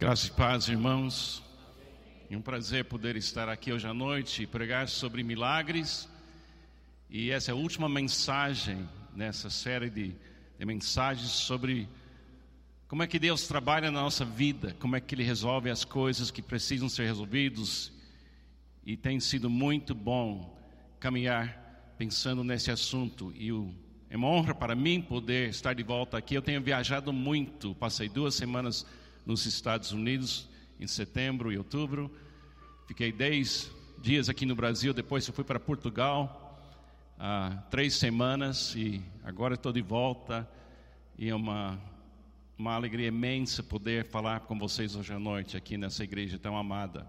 Graças e paz, irmãos. É um prazer poder estar aqui hoje à noite e pregar sobre milagres. E essa é a última mensagem nessa série de, de mensagens sobre como é que Deus trabalha na nossa vida, como é que Ele resolve as coisas que precisam ser resolvidas. E tem sido muito bom caminhar pensando nesse assunto. E o, é uma honra para mim poder estar de volta aqui. Eu tenho viajado muito, passei duas semanas nos Estados Unidos em setembro e outubro. Fiquei dez dias aqui no Brasil, depois eu fui para Portugal há três semanas e agora estou de volta. E é uma, uma alegria imensa poder falar com vocês hoje à noite aqui nessa igreja tão amada.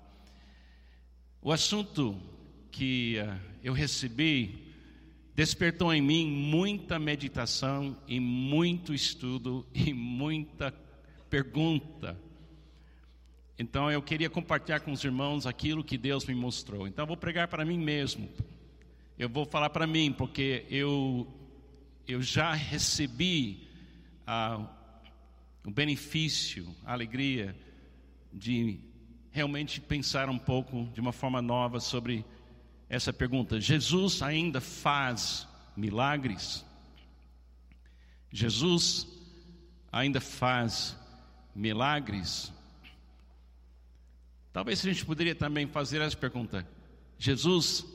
O assunto que uh, eu recebi despertou em mim muita meditação e muito estudo e muita pergunta. Então eu queria compartilhar com os irmãos aquilo que Deus me mostrou. Então eu vou pregar para mim mesmo. Eu vou falar para mim porque eu eu já recebi ah, o benefício, a alegria de realmente pensar um pouco de uma forma nova sobre essa pergunta: Jesus ainda faz milagres? Jesus ainda faz milagres? Talvez a gente poderia também fazer essa pergunta: Jesus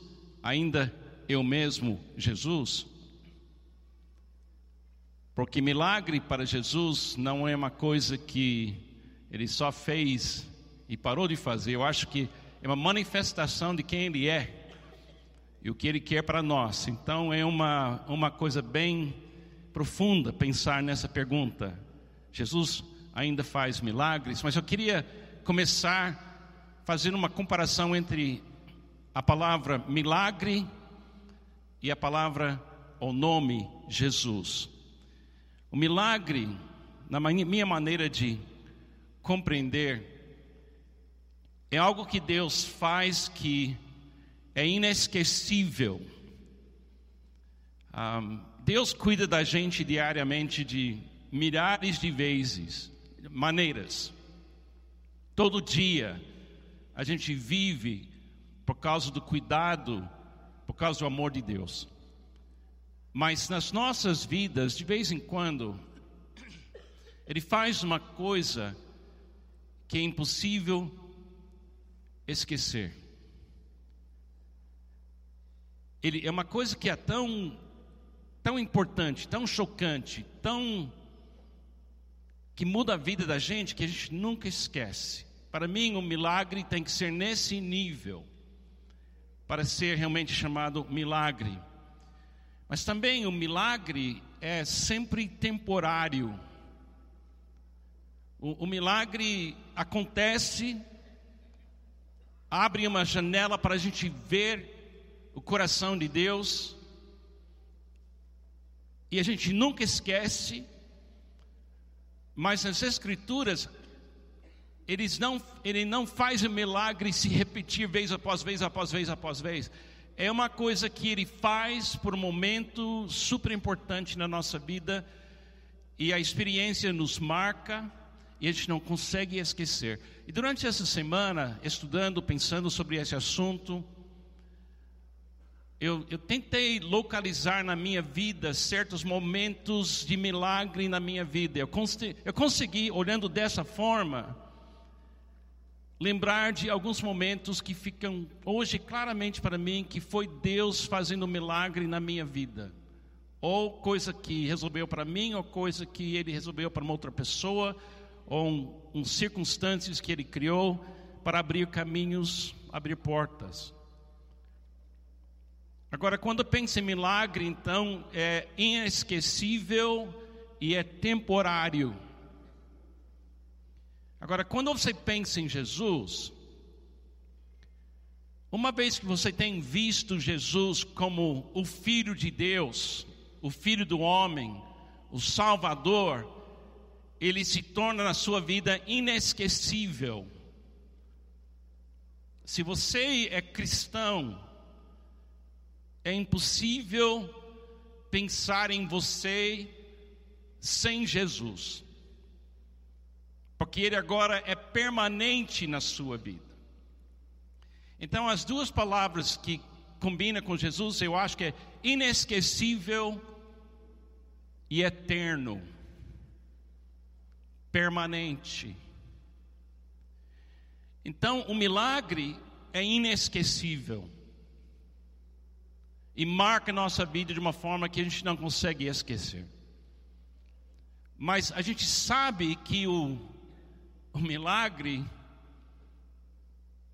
ainda eu mesmo, Jesus? Porque milagre para Jesus não é uma coisa que ele só fez e parou de fazer. Eu acho que é uma manifestação de quem ele é e o que Ele quer para nós. Então é uma, uma coisa bem profunda pensar nessa pergunta. Jesus ainda faz milagres, mas eu queria começar fazendo uma comparação entre a palavra milagre e a palavra ou nome Jesus. O milagre, na minha maneira de compreender, é algo que Deus faz que é inesquecível. Um, Deus cuida da gente diariamente de milhares de vezes, maneiras. Todo dia a gente vive por causa do cuidado, por causa do amor de Deus. Mas nas nossas vidas, de vez em quando, Ele faz uma coisa que é impossível esquecer. ele é uma coisa que é tão tão importante, tão chocante, tão que muda a vida da gente que a gente nunca esquece. Para mim, o milagre tem que ser nesse nível para ser realmente chamado milagre. Mas também o milagre é sempre temporário. O, o milagre acontece, abre uma janela para a gente ver o coração de Deus. E a gente nunca esquece, mas nas Escrituras, eles não, ele não faz o milagre se repetir vez após vez, após vez, após vez. É uma coisa que ele faz por um momento super importante na nossa vida, e a experiência nos marca, e a gente não consegue esquecer. E durante essa semana, estudando, pensando sobre esse assunto, eu, eu, tentei localizar na minha vida certos momentos de milagre na minha vida. Eu, consegui, eu consegui, olhando dessa forma, lembrar de alguns momentos que ficam hoje claramente para mim que foi Deus fazendo milagre na minha vida. Ou coisa que resolveu para mim, ou coisa que Ele resolveu para uma outra pessoa, ou um, um circunstâncias que Ele criou para abrir caminhos, abrir portas. Agora, quando pensa em milagre, então é inesquecível e é temporário. Agora, quando você pensa em Jesus, uma vez que você tem visto Jesus como o Filho de Deus, o Filho do homem, o Salvador, ele se torna na sua vida inesquecível. Se você é cristão, é impossível pensar em você sem Jesus, porque Ele agora é permanente na sua vida. Então, as duas palavras que combinam com Jesus, eu acho que é inesquecível e eterno, permanente. Então, o milagre é inesquecível e marca nossa vida de uma forma que a gente não consegue esquecer. Mas a gente sabe que o, o milagre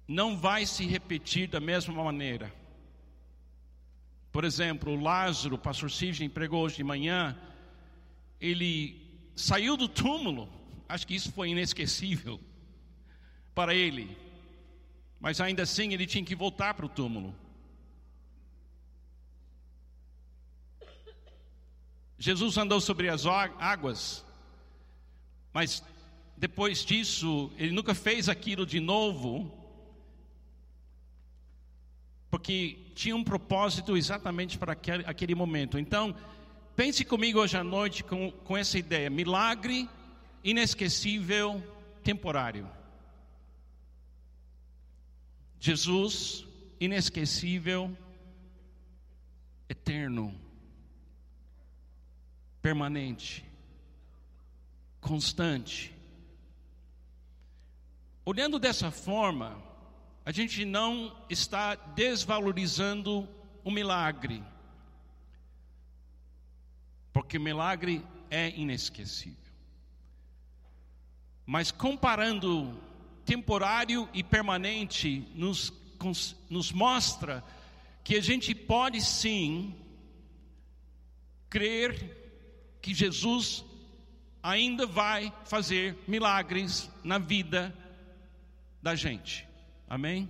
não vai se repetir da mesma maneira. Por exemplo, Lázaro, o pastor Sidney pregou hoje de manhã, ele saiu do túmulo, acho que isso foi inesquecível para ele, mas ainda assim ele tinha que voltar para o túmulo. Jesus andou sobre as águas, mas depois disso, ele nunca fez aquilo de novo, porque tinha um propósito exatamente para aquele, aquele momento. Então, pense comigo hoje à noite com, com essa ideia: milagre inesquecível, temporário. Jesus, inesquecível, eterno permanente, constante. Olhando dessa forma, a gente não está desvalorizando o milagre, porque o milagre é inesquecível. Mas comparando temporário e permanente, nos, nos mostra que a gente pode sim crer que Jesus ainda vai fazer milagres na vida da gente. Amém?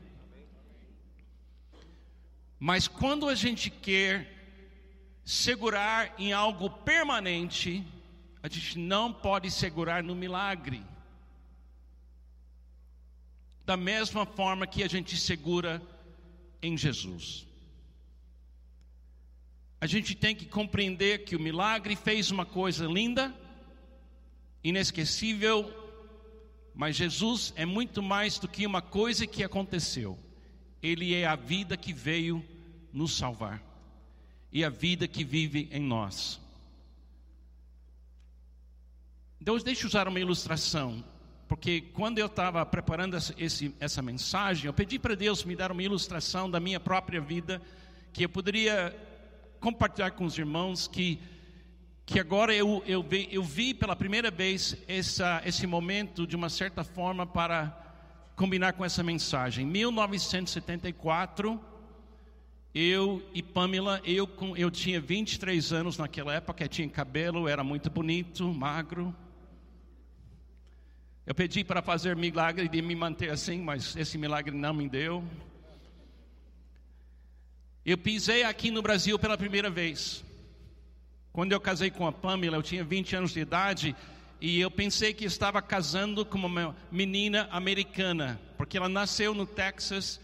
Mas quando a gente quer segurar em algo permanente, a gente não pode segurar no milagre. Da mesma forma que a gente segura em Jesus a gente tem que compreender que o milagre fez uma coisa linda, inesquecível, mas Jesus é muito mais do que uma coisa que aconteceu. Ele é a vida que veio nos salvar e a vida que vive em nós. Então, deixa eu usar uma ilustração, porque quando eu estava preparando esse, essa mensagem, eu pedi para Deus me dar uma ilustração da minha própria vida, que eu poderia compartilhar com os irmãos que, que agora eu, eu, vi, eu vi pela primeira vez essa, esse momento de uma certa forma para combinar com essa mensagem. Em 1974, eu e Pamela, eu, eu tinha 23 anos naquela época, tinha cabelo, era muito bonito, magro. Eu pedi para fazer milagre de me manter assim, mas esse milagre não me deu. Eu pisei aqui no Brasil pela primeira vez. Quando eu casei com a Pamela, eu tinha 20 anos de idade e eu pensei que estava casando com uma menina americana, porque ela nasceu no Texas.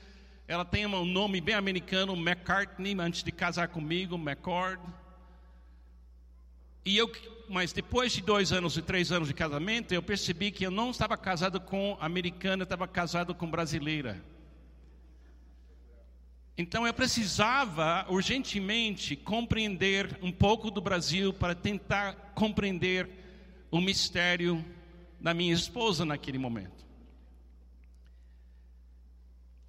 Ela tem um nome bem americano, McCartney, antes de casar comigo, McCord. E eu, mas depois de dois anos e três anos de casamento, eu percebi que eu não estava casado com americana, estava casado com brasileira. Então eu precisava urgentemente compreender um pouco do Brasil para tentar compreender o mistério da minha esposa naquele momento.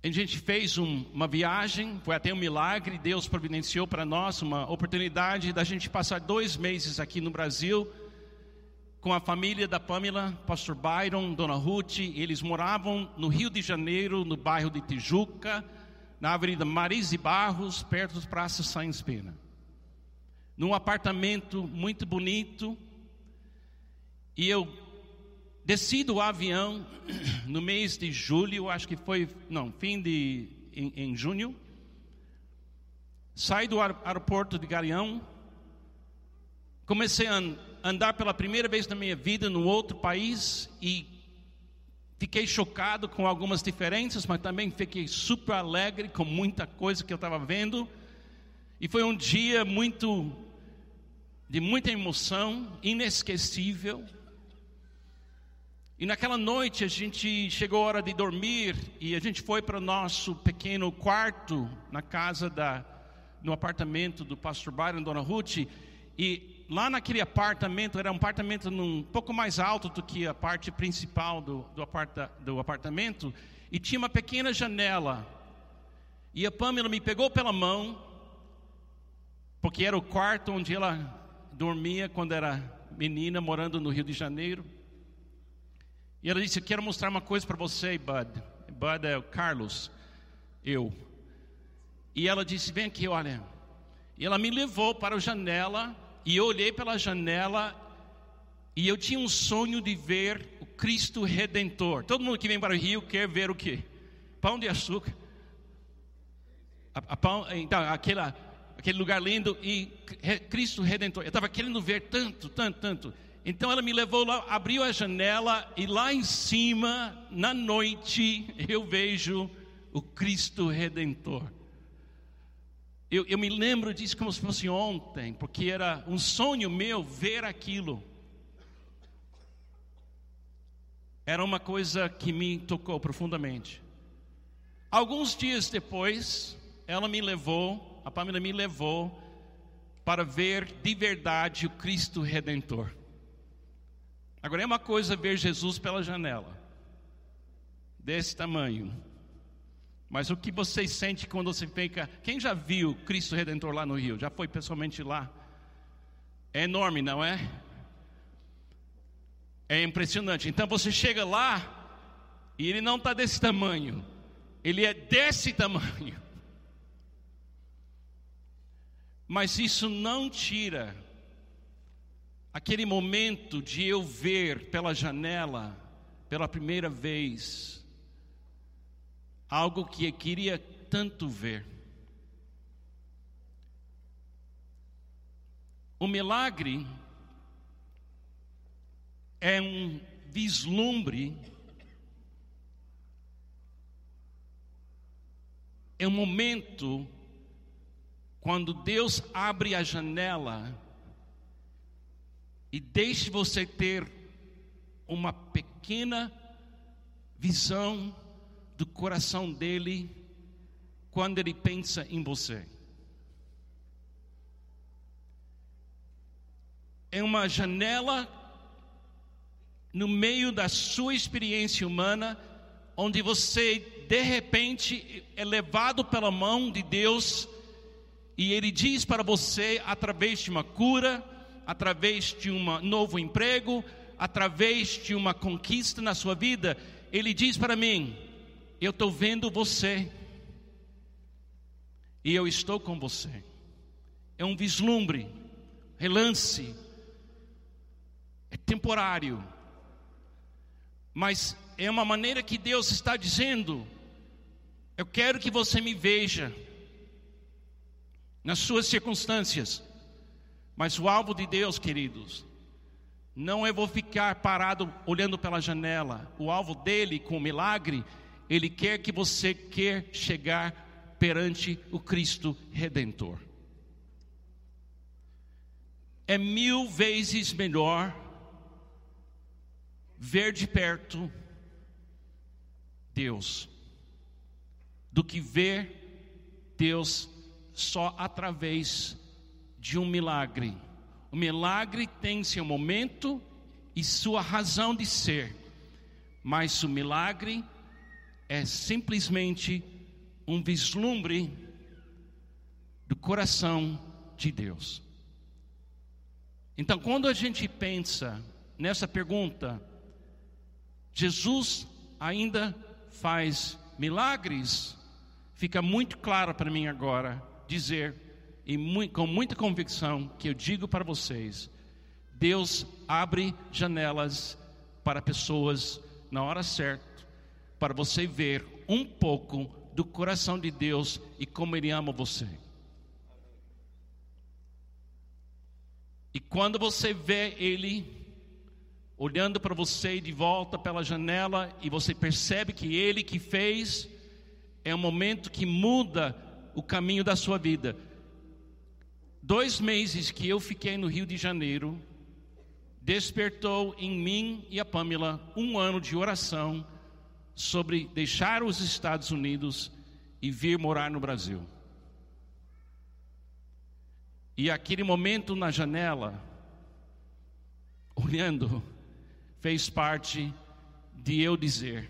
A gente fez um, uma viagem, foi até um milagre, Deus providenciou para nós uma oportunidade da gente passar dois meses aqui no Brasil com a família da Pamela, Pastor Byron, Dona Ruth. Eles moravam no Rio de Janeiro, no bairro de Tijuca na Avenida Marise Barros, perto do Praça Sainz Pena. Num apartamento muito bonito. E eu desci do avião no mês de julho, acho que foi, não, fim de, em, em junho. Saí do aeroporto de Galeão, comecei a andar pela primeira vez na minha vida no outro país e fiquei chocado com algumas diferenças, mas também fiquei super alegre com muita coisa que eu estava vendo. E foi um dia muito de muita emoção, inesquecível. E naquela noite a gente chegou a hora de dormir e a gente foi para o nosso pequeno quarto na casa da no apartamento do pastor Byron, Dona Ruth, e lá naquele apartamento, era um apartamento um pouco mais alto do que a parte principal do, do, aparta, do apartamento, e tinha uma pequena janela. E a Pamela me pegou pela mão, porque era o quarto onde ela dormia quando era menina, morando no Rio de Janeiro. E ela disse: Eu quero mostrar uma coisa para você, Bud. Bud é o Carlos, eu. E ela disse: Vem aqui, olha. E ela me levou para a janela, e eu olhei pela janela, e eu tinha um sonho de ver o Cristo Redentor. Todo mundo que vem para o Rio quer ver o quê? Pão de açúcar. A, a pão, então, aquela, aquele lugar lindo e Cristo Redentor. Eu estava querendo ver tanto, tanto, tanto. Então ela me levou lá, abriu a janela e lá em cima, na noite, eu vejo o Cristo Redentor. Eu, eu, me lembro disso como se fosse ontem, porque era um sonho meu ver aquilo. Era uma coisa que me tocou profundamente. Alguns dias depois, ela me levou, a Pamela me levou para ver de verdade o Cristo Redentor. Agora é uma coisa ver Jesus pela janela, desse tamanho, mas o que você sente quando você fica. Quem já viu Cristo Redentor lá no Rio? Já foi pessoalmente lá? É enorme, não é? É impressionante. Então você chega lá e ele não está desse tamanho, ele é desse tamanho. Mas isso não tira aquele momento de eu ver pela janela, pela primeira vez, algo que eu queria tanto ver. O milagre é um vislumbre, é um momento quando Deus abre a janela e deixa você ter uma pequena visão do coração dele quando ele pensa em você. É uma janela no meio da sua experiência humana, onde você de repente é levado pela mão de Deus e Ele diz para você, através de uma cura, através de um novo emprego, através de uma conquista na sua vida, Ele diz para mim: eu estou vendo você. E eu estou com você. É um vislumbre, relance. É temporário. Mas é uma maneira que Deus está dizendo: eu quero que você me veja nas suas circunstâncias. Mas o alvo de Deus, queridos, não é vou ficar parado olhando pela janela. O alvo dele com o milagre ele quer que você quer chegar perante o Cristo Redentor. É mil vezes melhor ver de perto Deus do que ver Deus só através de um milagre. O milagre tem seu momento e sua razão de ser, mas o milagre é simplesmente um vislumbre do coração de Deus. Então, quando a gente pensa nessa pergunta, Jesus ainda faz milagres? Fica muito claro para mim agora dizer, e com muita convicção, que eu digo para vocês: Deus abre janelas para pessoas na hora certa, para você ver um pouco do coração de Deus e como Ele ama você. E quando você vê Ele olhando para você de volta pela janela e você percebe que Ele que fez, é um momento que muda o caminho da sua vida. Dois meses que eu fiquei no Rio de Janeiro, despertou em mim e a Pamela um ano de oração sobre deixar os Estados Unidos e vir morar no Brasil. E aquele momento na janela, olhando, fez parte de eu dizer: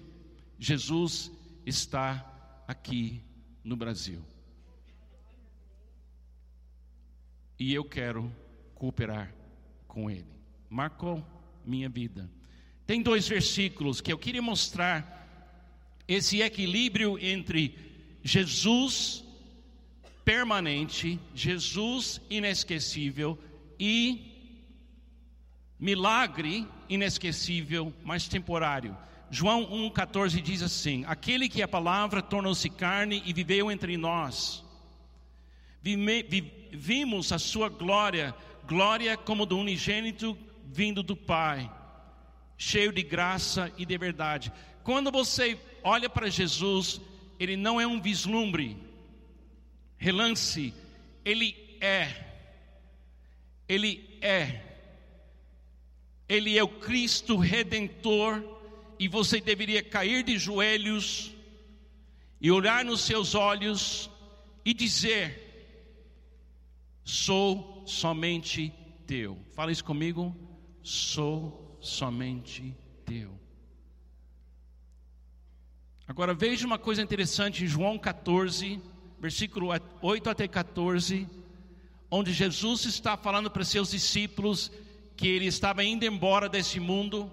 Jesus está aqui no Brasil. E eu quero cooperar com Ele. Marcou minha vida. Tem dois versículos que eu queria mostrar esse equilíbrio entre Jesus permanente, Jesus inesquecível e milagre inesquecível, mas temporário. João 1,14 diz assim: Aquele que a palavra tornou-se carne e viveu entre nós. Vimos a sua glória, glória como do unigênito vindo do Pai, cheio de graça e de verdade. Quando você olha para Jesus, ele não é um vislumbre, relance, ele é. Ele é. Ele é o Cristo redentor e você deveria cair de joelhos e olhar nos seus olhos e dizer: Sou somente teu. Fala isso comigo. Sou somente teu. Agora veja uma coisa interessante em João 14, versículo 8 até 14, onde Jesus está falando para seus discípulos que ele estava indo embora desse mundo,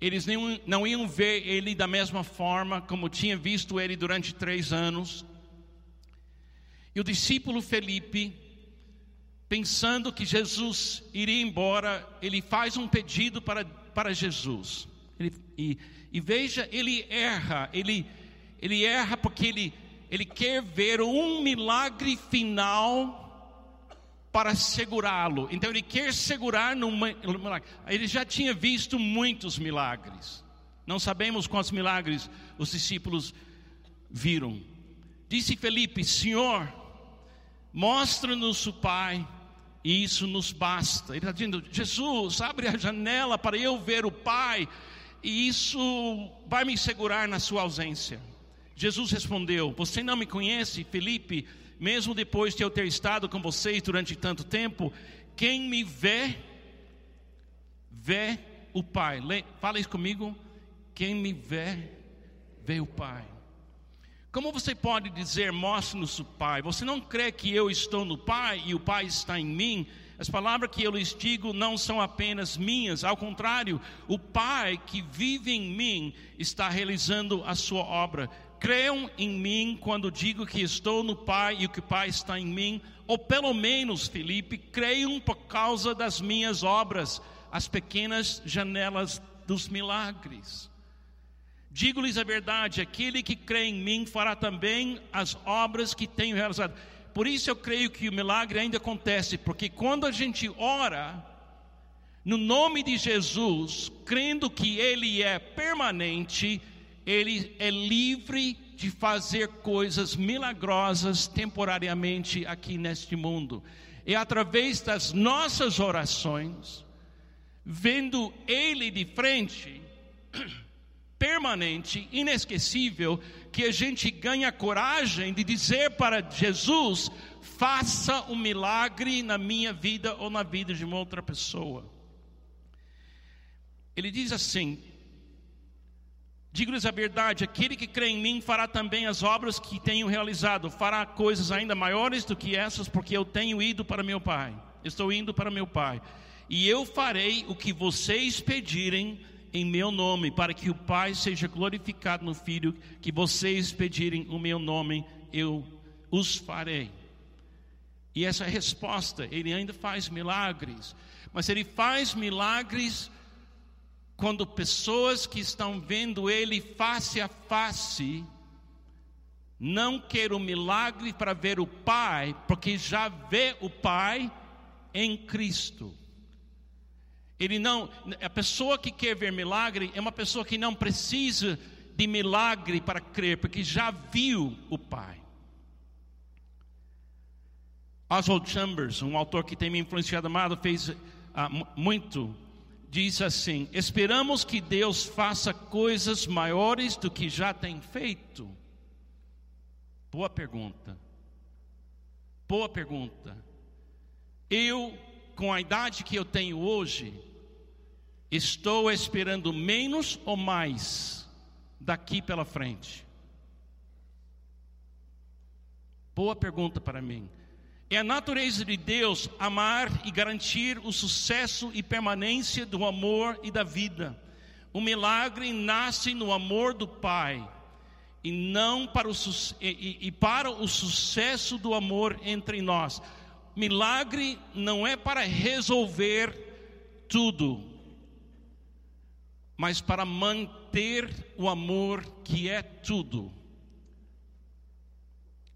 eles não, iam ver ele da mesma forma como tinha visto ele durante três anos. E o discípulo Felipe, pensando que Jesus iria embora, ele faz um pedido para, para Jesus. Ele, e e veja, ele erra, ele, ele erra porque ele, ele quer ver um milagre final para segurá-lo. Então ele quer segurar no milagre. Ele já tinha visto muitos milagres. Não sabemos quantos milagres os discípulos viram. Disse Felipe: Senhor, mostra-nos o Pai, e isso nos basta. Ele está dizendo: Jesus, abre a janela para eu ver o Pai e isso vai me segurar na sua ausência. Jesus respondeu: Você não me conhece, Felipe, mesmo depois de eu ter estado com vocês durante tanto tempo? Quem me vê, vê o Pai. Fala isso comigo. Quem me vê, vê o Pai. Como você pode dizer, mostre-nos o Pai? Você não crê que eu estou no Pai e o Pai está em mim? As palavras que eu lhes digo não são apenas minhas, ao contrário, o Pai que vive em mim está realizando a sua obra. Creiam em mim quando digo que estou no Pai e que o Pai está em mim, ou pelo menos, Felipe, creiam por causa das minhas obras, as pequenas janelas dos milagres. Digo-lhes a verdade: aquele que crê em mim fará também as obras que tenho realizado por isso eu creio que o milagre ainda acontece, porque quando a gente ora no nome de Jesus, crendo que Ele é permanente, Ele é livre de fazer coisas milagrosas temporariamente aqui neste mundo. E através das nossas orações, vendo Ele de frente, permanente, inesquecível, que a gente ganha coragem de dizer para Jesus: faça um milagre na minha vida ou na vida de uma outra pessoa. Ele diz assim: Digo-lhes a verdade: aquele que crê em mim fará também as obras que tenho realizado, fará coisas ainda maiores do que essas, porque eu tenho ido para meu Pai. Estou indo para meu Pai. E eu farei o que vocês pedirem em meu nome, para que o Pai seja glorificado no Filho, que vocês pedirem o meu nome, eu os farei. E essa é a resposta, ele ainda faz milagres, mas ele faz milagres quando pessoas que estão vendo Ele face a face, não querem o milagre para ver o Pai, porque já vê o Pai em Cristo. Ele não, a pessoa que quer ver milagre é uma pessoa que não precisa de milagre para crer, porque já viu o Pai. Oswald Chambers, um autor que tem me influenciado amado, fez ah, muito, diz assim: Esperamos que Deus faça coisas maiores do que já tem feito. Boa pergunta. Boa pergunta. Eu, com a idade que eu tenho hoje, estou esperando menos ou mais daqui pela frente? Boa pergunta para mim. É a natureza de Deus amar e garantir o sucesso e permanência do amor e da vida. O milagre nasce no amor do Pai e não para o, e, e para o sucesso do amor entre nós. Milagre não é para resolver tudo, mas para manter o amor que é tudo.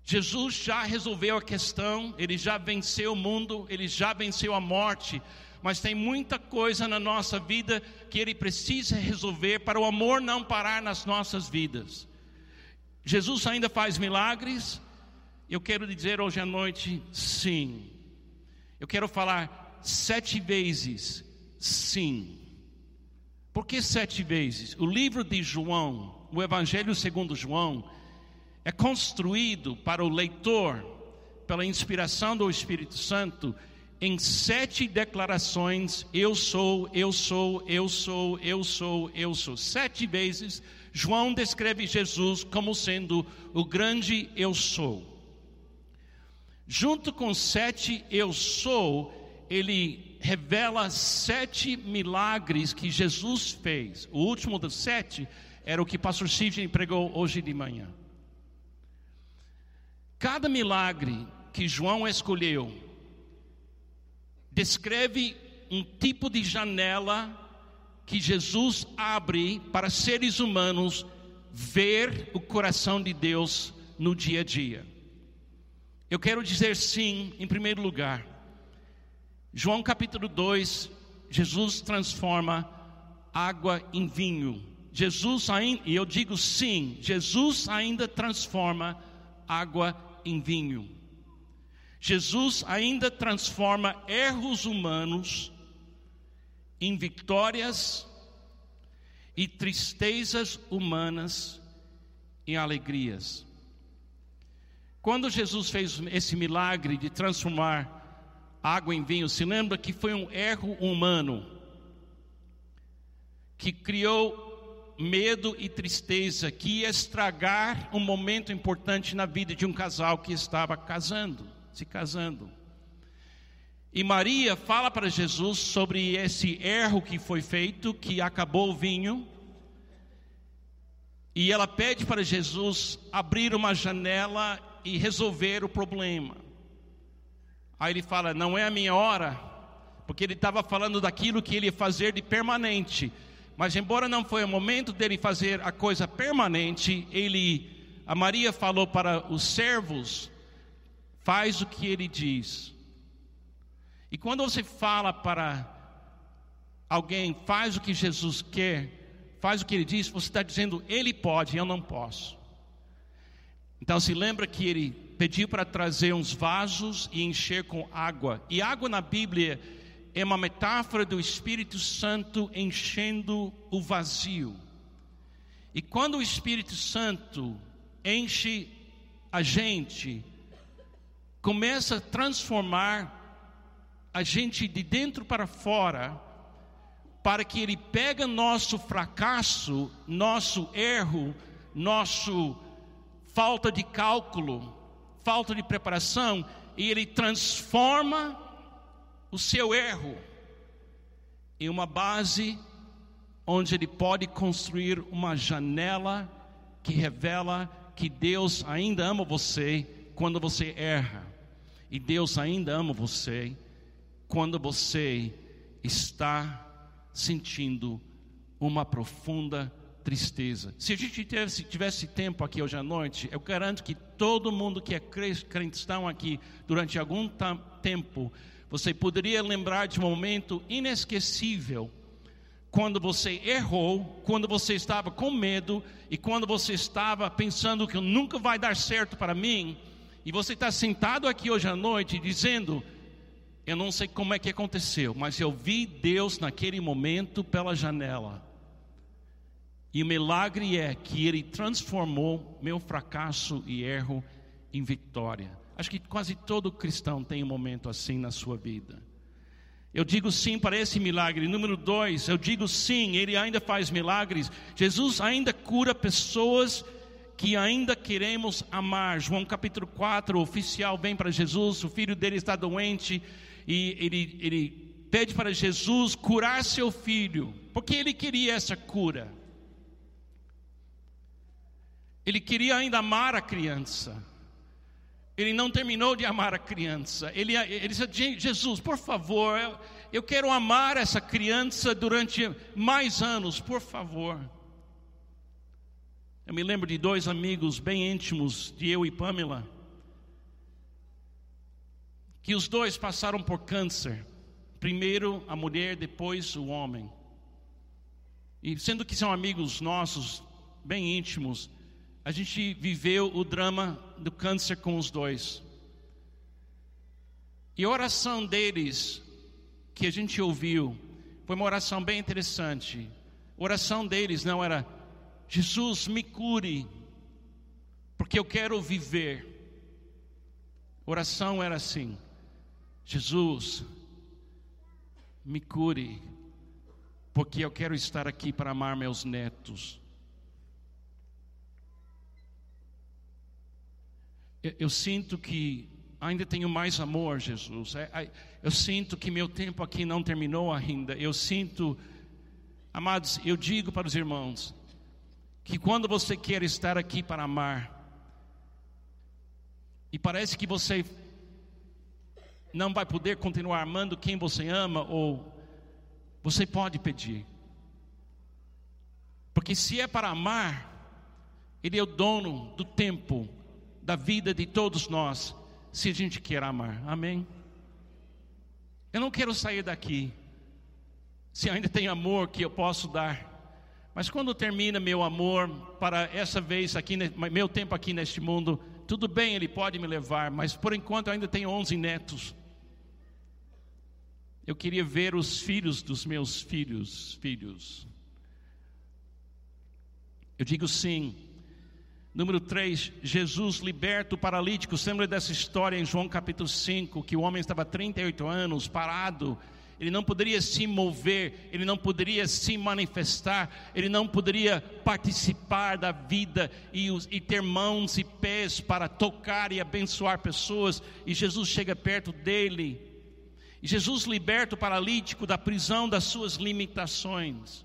Jesus já resolveu a questão, ele já venceu o mundo, ele já venceu a morte, mas tem muita coisa na nossa vida que ele precisa resolver para o amor não parar nas nossas vidas. Jesus ainda faz milagres? Eu quero dizer hoje à noite, sim. Eu quero falar sete vezes, sim. Por que sete vezes? O livro de João, o Evangelho segundo João, é construído para o leitor, pela inspiração do Espírito Santo, em sete declarações: eu sou, eu sou, eu sou, eu sou, eu sou. Sete vezes, João descreve Jesus como sendo o grande eu sou. Junto com sete eu sou, ele revela sete milagres que Jesus fez. O último dos sete era o que pastor Sidney pregou hoje de manhã. Cada milagre que João escolheu descreve um tipo de janela que Jesus abre para seres humanos ver o coração de Deus no dia a dia. Eu quero dizer sim, em primeiro lugar. João capítulo 2, Jesus transforma água em vinho. Jesus ainda, e eu digo sim, Jesus ainda transforma água em vinho. Jesus ainda transforma erros humanos em vitórias e tristezas humanas em alegrias. Quando Jesus fez esse milagre de transformar água em vinho, se lembra que foi um erro humano que criou medo e tristeza que ia estragar um momento importante na vida de um casal que estava casando, se casando. E Maria fala para Jesus sobre esse erro que foi feito, que acabou o vinho. E ela pede para Jesus abrir uma janela e resolver o problema. Aí ele fala: Não é a minha hora, porque ele estava falando daquilo que ele ia fazer de permanente. Mas embora não foi o momento dele fazer a coisa permanente, ele, a Maria falou para os servos: faz o que ele diz. E quando você fala para alguém, faz o que Jesus quer, faz o que ele diz, você está dizendo, ele pode, eu não posso. Então se lembra que ele pediu para trazer uns vasos e encher com água. E água na Bíblia é uma metáfora do Espírito Santo enchendo o vazio. E quando o Espírito Santo enche a gente, começa a transformar a gente de dentro para fora, para que ele pega nosso fracasso, nosso erro, nosso falta de cálculo, falta de preparação, e ele transforma o seu erro em uma base onde ele pode construir uma janela que revela que Deus ainda ama você quando você erra, e Deus ainda ama você quando você está sentindo uma profunda tristeza. Se a gente tivesse, tivesse tempo aqui hoje à noite, eu garanto que todo mundo que é cristão aqui durante algum tempo, você poderia lembrar de um momento inesquecível quando você errou, quando você estava com medo e quando você estava pensando que nunca vai dar certo para mim, e você está sentado aqui hoje à noite dizendo: Eu não sei como é que aconteceu, mas eu vi Deus naquele momento pela janela. E o milagre é que Ele transformou meu fracasso e erro em vitória. Acho que quase todo cristão tem um momento assim na sua vida. Eu digo sim para esse milagre. Número dois, eu digo sim, Ele ainda faz milagres. Jesus ainda cura pessoas que ainda queremos amar. João capítulo 4, o oficial vem para Jesus, o filho dele está doente e ele, ele pede para Jesus curar seu filho, porque ele queria essa cura. Ele queria ainda amar a criança. Ele não terminou de amar a criança. Ele, ele disse: Jesus, por favor, eu, eu quero amar essa criança durante mais anos, por favor. Eu me lembro de dois amigos bem íntimos, de eu e Pamela, que os dois passaram por câncer. Primeiro a mulher, depois o homem. E sendo que são amigos nossos, bem íntimos, a gente viveu o drama do câncer com os dois. E a oração deles, que a gente ouviu, foi uma oração bem interessante. A oração deles não era: Jesus, me cure, porque eu quero viver. A oração era assim: Jesus, me cure, porque eu quero estar aqui para amar meus netos. Eu, eu sinto que ainda tenho mais amor, Jesus. É, eu sinto que meu tempo aqui não terminou ainda. Eu sinto, amados, eu digo para os irmãos que quando você quer estar aqui para amar, e parece que você não vai poder continuar amando quem você ama, ou você pode pedir. Porque se é para amar, Ele é o dono do tempo, da vida de todos nós, se a gente quer amar. Amém? Eu não quero sair daqui se ainda tem amor que eu posso dar. Mas quando termina meu amor para essa vez aqui, meu tempo aqui neste mundo, tudo bem, ele pode me levar, mas por enquanto eu ainda tenho 11 netos. Eu queria ver os filhos dos meus filhos, filhos. Eu digo sim Número 3, Jesus liberta o paralítico. Você lembra dessa história em João capítulo 5, que o homem estava 38 anos parado, ele não poderia se mover, ele não poderia se manifestar, ele não poderia participar da vida e, e ter mãos e pés para tocar e abençoar pessoas, e Jesus chega perto dele. E Jesus liberta o paralítico da prisão das suas limitações.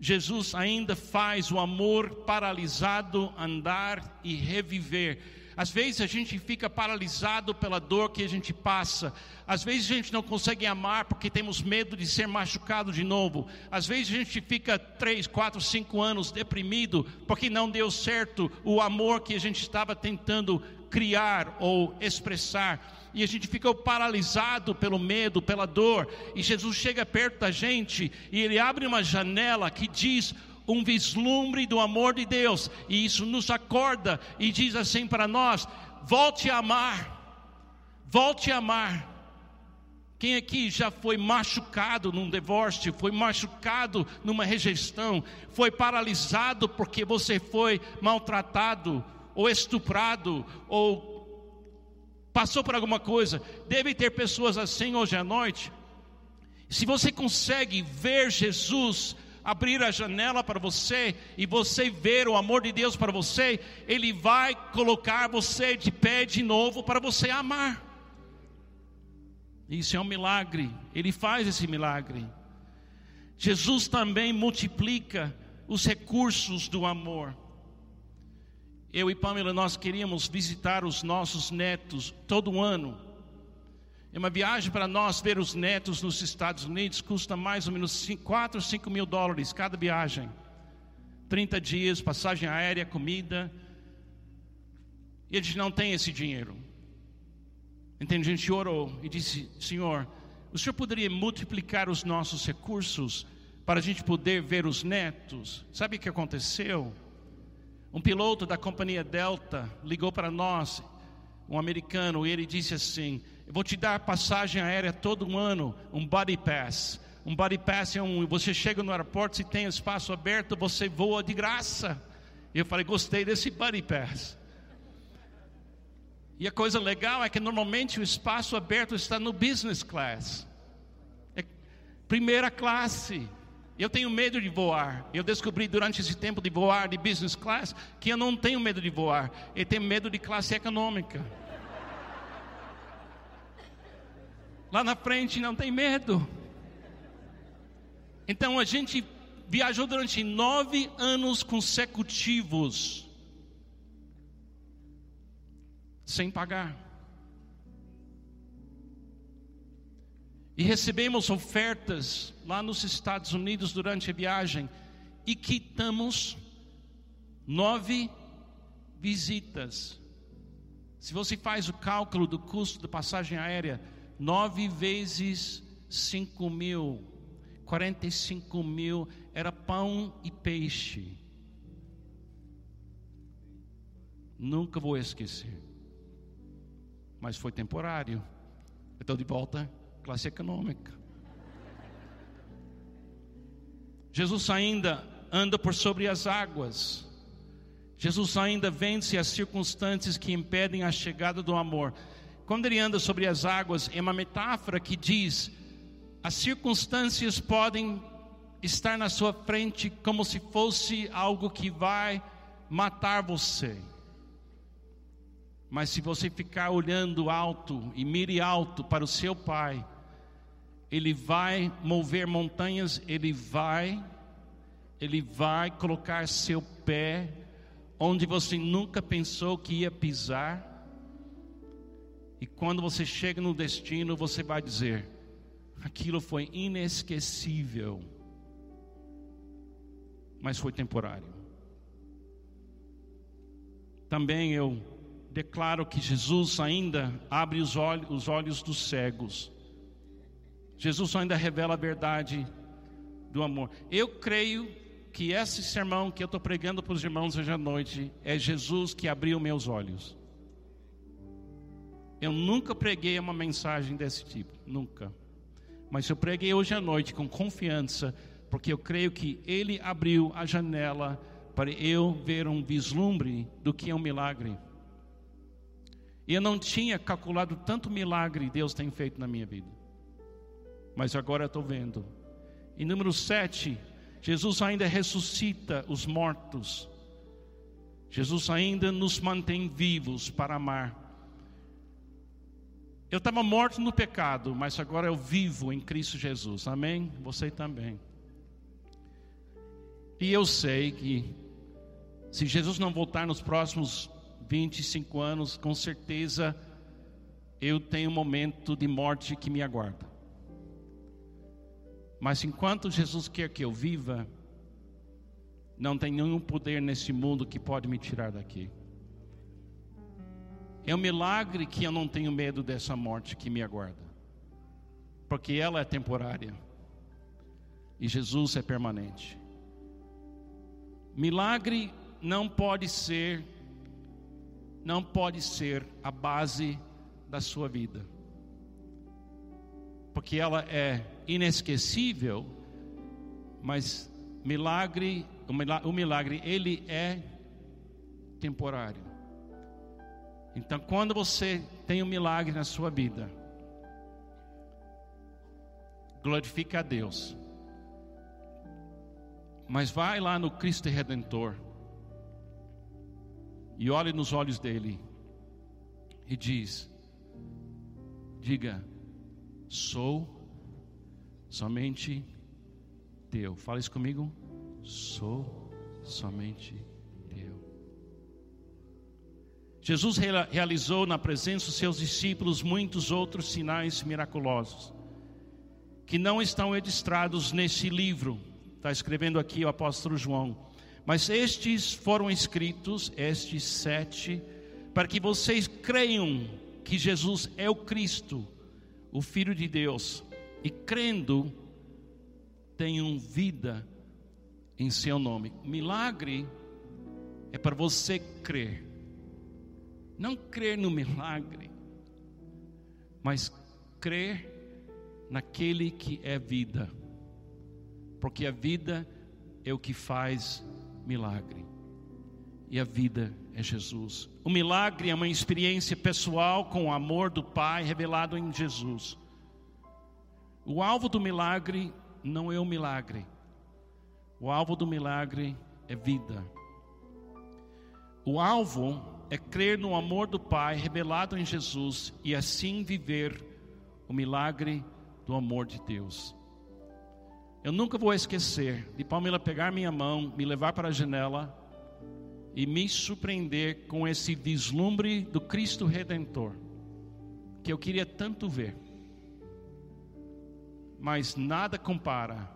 Jesus ainda faz o amor paralisado andar e reviver. Às vezes a gente fica paralisado pela dor que a gente passa. Às vezes a gente não consegue amar porque temos medo de ser machucado de novo. Às vezes a gente fica três, quatro, cinco anos deprimido porque não deu certo o amor que a gente estava tentando criar ou expressar e a gente fica paralisado pelo medo, pela dor, e Jesus chega perto da gente e ele abre uma janela que diz um vislumbre do amor de Deus, e isso nos acorda e diz assim para nós: volte a amar, volte a amar. Quem aqui já foi machucado num divórcio, foi machucado numa rejeição, foi paralisado porque você foi maltratado, ou estuprado, ou passou por alguma coisa, deve ter pessoas assim hoje à noite. Se você consegue ver Jesus abrir a janela para você e você ver o amor de Deus para você, Ele vai colocar você de pé de novo para você amar. Isso é um milagre, Ele faz esse milagre. Jesus também multiplica os recursos do amor. Eu e Pamela, nós queríamos visitar os nossos netos todo ano. E uma viagem para nós ver os netos nos Estados Unidos custa mais ou menos 4, 5 mil dólares cada viagem. 30 dias, passagem aérea, comida. E gente não tem esse dinheiro. Então a gente orou e disse: Senhor, o Senhor poderia multiplicar os nossos recursos para a gente poder ver os netos? Sabe o que aconteceu? Um piloto da companhia Delta ligou para nós, um americano, e ele disse assim: Eu vou te dar passagem aérea todo ano, um body pass. Um body pass é um. Você chega no aeroporto, se tem espaço aberto, você voa de graça. Eu falei: Gostei desse body pass. E a coisa legal é que normalmente o espaço aberto está no business class. É primeira classe. Eu tenho medo de voar. Eu descobri durante esse tempo de voar de business class que eu não tenho medo de voar. Eu tenho medo de classe econômica. Lá na frente não tem medo. Então a gente viajou durante nove anos consecutivos sem pagar. E recebemos ofertas lá nos Estados Unidos durante a viagem e quitamos nove visitas. Se você faz o cálculo do custo da passagem aérea, nove vezes cinco mil, quarenta e cinco mil era pão e peixe. Nunca vou esquecer. Mas foi temporário. Estou de volta classe econômica. Jesus ainda anda por sobre as águas. Jesus ainda vence as circunstâncias que impedem a chegada do amor. Quando ele anda sobre as águas, é uma metáfora que diz: as circunstâncias podem estar na sua frente como se fosse algo que vai matar você. Mas se você ficar olhando alto e mire alto para o seu Pai, ele vai mover montanhas, ele vai, ele vai colocar seu pé onde você nunca pensou que ia pisar. E quando você chega no destino, você vai dizer: aquilo foi inesquecível, mas foi temporário. Também eu declaro que Jesus ainda abre os olhos, os olhos dos cegos. Jesus ainda revela a verdade do amor. Eu creio que esse sermão que eu estou pregando para os irmãos hoje à noite é Jesus que abriu meus olhos. Eu nunca preguei uma mensagem desse tipo, nunca. Mas eu preguei hoje à noite com confiança, porque eu creio que Ele abriu a janela para eu ver um vislumbre do que é um milagre. E eu não tinha calculado tanto milagre Deus tem feito na minha vida mas agora estou vendo. E número sete, Jesus ainda ressuscita os mortos. Jesus ainda nos mantém vivos para amar. Eu estava morto no pecado, mas agora eu vivo em Cristo Jesus. Amém? Você também. E eu sei que se Jesus não voltar nos próximos 25 anos, com certeza eu tenho um momento de morte que me aguarda. Mas enquanto Jesus quer que eu viva, não tem nenhum poder nesse mundo que pode me tirar daqui. É um milagre que eu não tenho medo dessa morte que me aguarda, porque ela é temporária e Jesus é permanente. Milagre não pode ser, não pode ser a base da sua vida, porque ela é inesquecível, mas milagre, o milagre, ele é temporário. Então, quando você tem um milagre na sua vida, glorifica a Deus. Mas vai lá no Cristo Redentor e olhe nos olhos dele e diz: diga, sou somente teu. Fala isso comigo. Sou somente teu. Jesus realizou na presença dos seus discípulos muitos outros sinais miraculosos, que não estão registrados nesse livro, está escrevendo aqui o apóstolo João, mas estes foram escritos, estes sete, para que vocês creiam que Jesus é o Cristo, o Filho de Deus, e crendo, tenham vida em seu nome. Milagre é para você crer, não crer no milagre, mas crer naquele que é vida, porque a vida é o que faz milagre, e a vida é Jesus. O milagre é uma experiência pessoal com o amor do Pai revelado em Jesus. O alvo do milagre não é o milagre, o alvo do milagre é vida. O alvo é crer no amor do Pai revelado em Jesus e assim viver o milagre do amor de Deus. Eu nunca vou esquecer de Palmeira pegar minha mão, me levar para a janela e me surpreender com esse vislumbre do Cristo Redentor, que eu queria tanto ver. Mas nada compara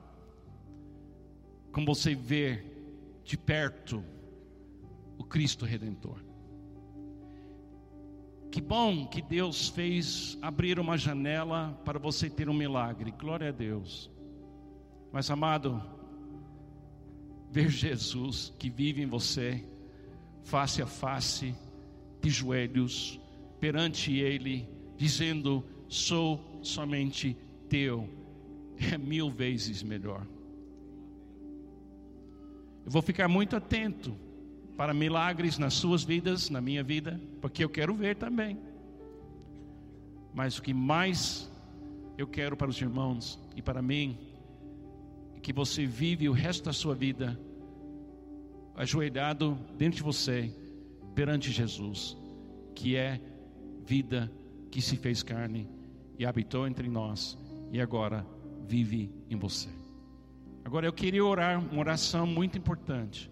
com você ver de perto o Cristo Redentor. Que bom que Deus fez abrir uma janela para você ter um milagre, glória a Deus. Mas amado, ver Jesus que vive em você, face a face, de joelhos, perante Ele, dizendo: Sou somente teu, é mil vezes melhor. Eu vou ficar muito atento para milagres nas suas vidas, na minha vida, porque eu quero ver também. Mas o que mais eu quero para os irmãos e para mim é que você vive o resto da sua vida ajoelhado dentro de você perante Jesus, que é vida que se fez carne e habitou entre nós e agora vive em você. Agora eu queria orar uma oração muito importante.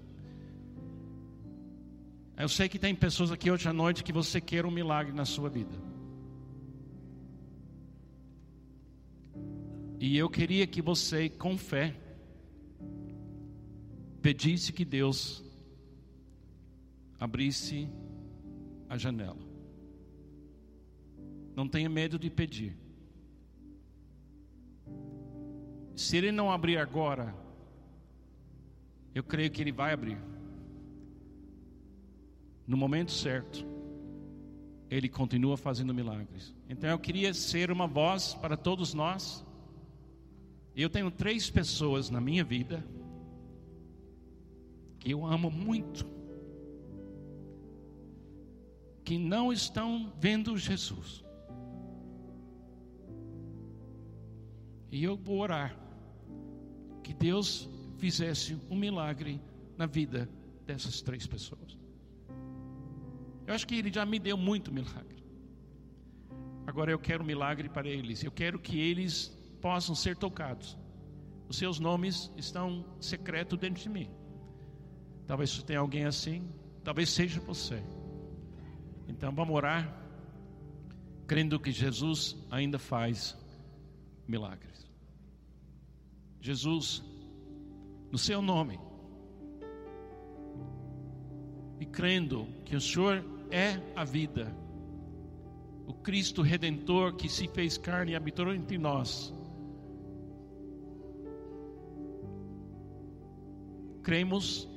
Eu sei que tem pessoas aqui hoje à noite que você quer um milagre na sua vida. E eu queria que você, com fé, pedisse que Deus abrisse a janela. Não tenha medo de pedir. Se Ele não abrir agora, eu creio que Ele vai abrir no momento certo, Ele continua fazendo milagres. Então eu queria ser uma voz para todos nós. Eu tenho três pessoas na minha vida que eu amo muito, que não estão vendo Jesus. E eu vou orar que Deus fizesse um milagre na vida dessas três pessoas. Eu acho que Ele já me deu muito milagre. Agora eu quero um milagre para eles. Eu quero que eles possam ser tocados. Os seus nomes estão secretos dentro de mim. Talvez tenha alguém assim, talvez seja você. Então vamos orar, crendo que Jesus ainda faz milagres. Jesus, no seu nome, e crendo que o Senhor é a vida. O Cristo redentor que se fez carne e habitou entre nós. Cremos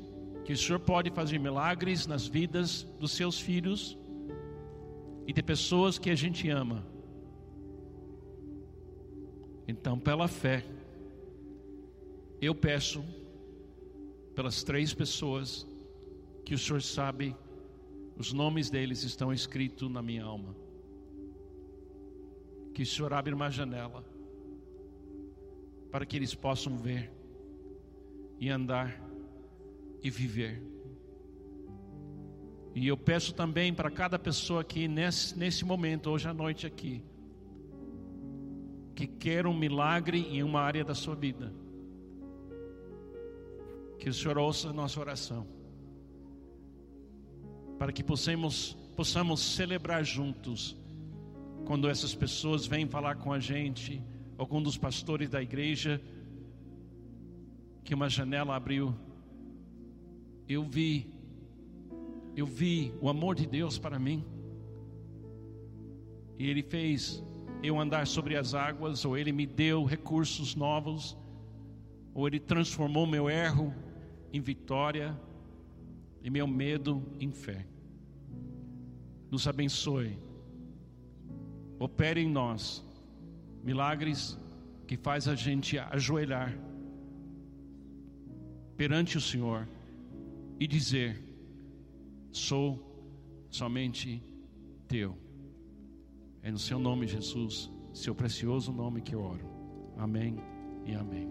que o Senhor pode fazer milagres nas vidas dos seus filhos e de pessoas que a gente ama. Então, pela fé, eu peço pelas três pessoas que o Senhor sabe os nomes deles estão escritos na minha alma. Que o Senhor abra uma janela para que eles possam ver e andar e viver. E eu peço também para cada pessoa aqui nesse, nesse momento, hoje à noite aqui, que quer um milagre em uma área da sua vida, que o Senhor ouça a nossa oração para que possamos possamos celebrar juntos quando essas pessoas vêm falar com a gente, ou quando os pastores da igreja, que uma janela abriu. Eu vi, eu vi o amor de Deus para mim. E Ele fez eu andar sobre as águas, ou Ele me deu recursos novos, ou Ele transformou meu erro em vitória e meu medo em fé. Nos abençoe, opere em nós milagres que faz a gente ajoelhar perante o Senhor e dizer: sou somente teu. É no seu nome, Jesus, seu precioso nome que eu oro. Amém e amém.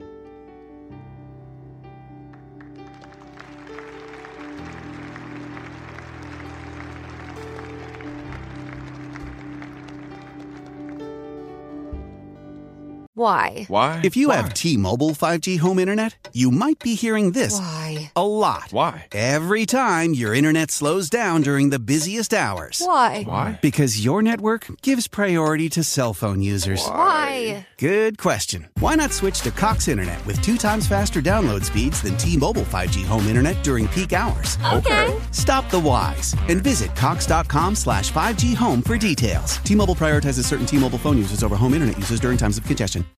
Why? Why? If you Why? have T-Mobile 5G home internet, you might be hearing this Why? A lot. Why? Every time your internet slows down during the busiest hours. Why? Why? Because your network gives priority to cell phone users. Why? Good question. Why not switch to Cox Internet with two times faster download speeds than T-Mobile 5G home internet during peak hours? Okay. Stop the whys and visit cox.com slash 5G home for details. T-Mobile prioritizes certain T-Mobile phone users over home internet users during times of congestion.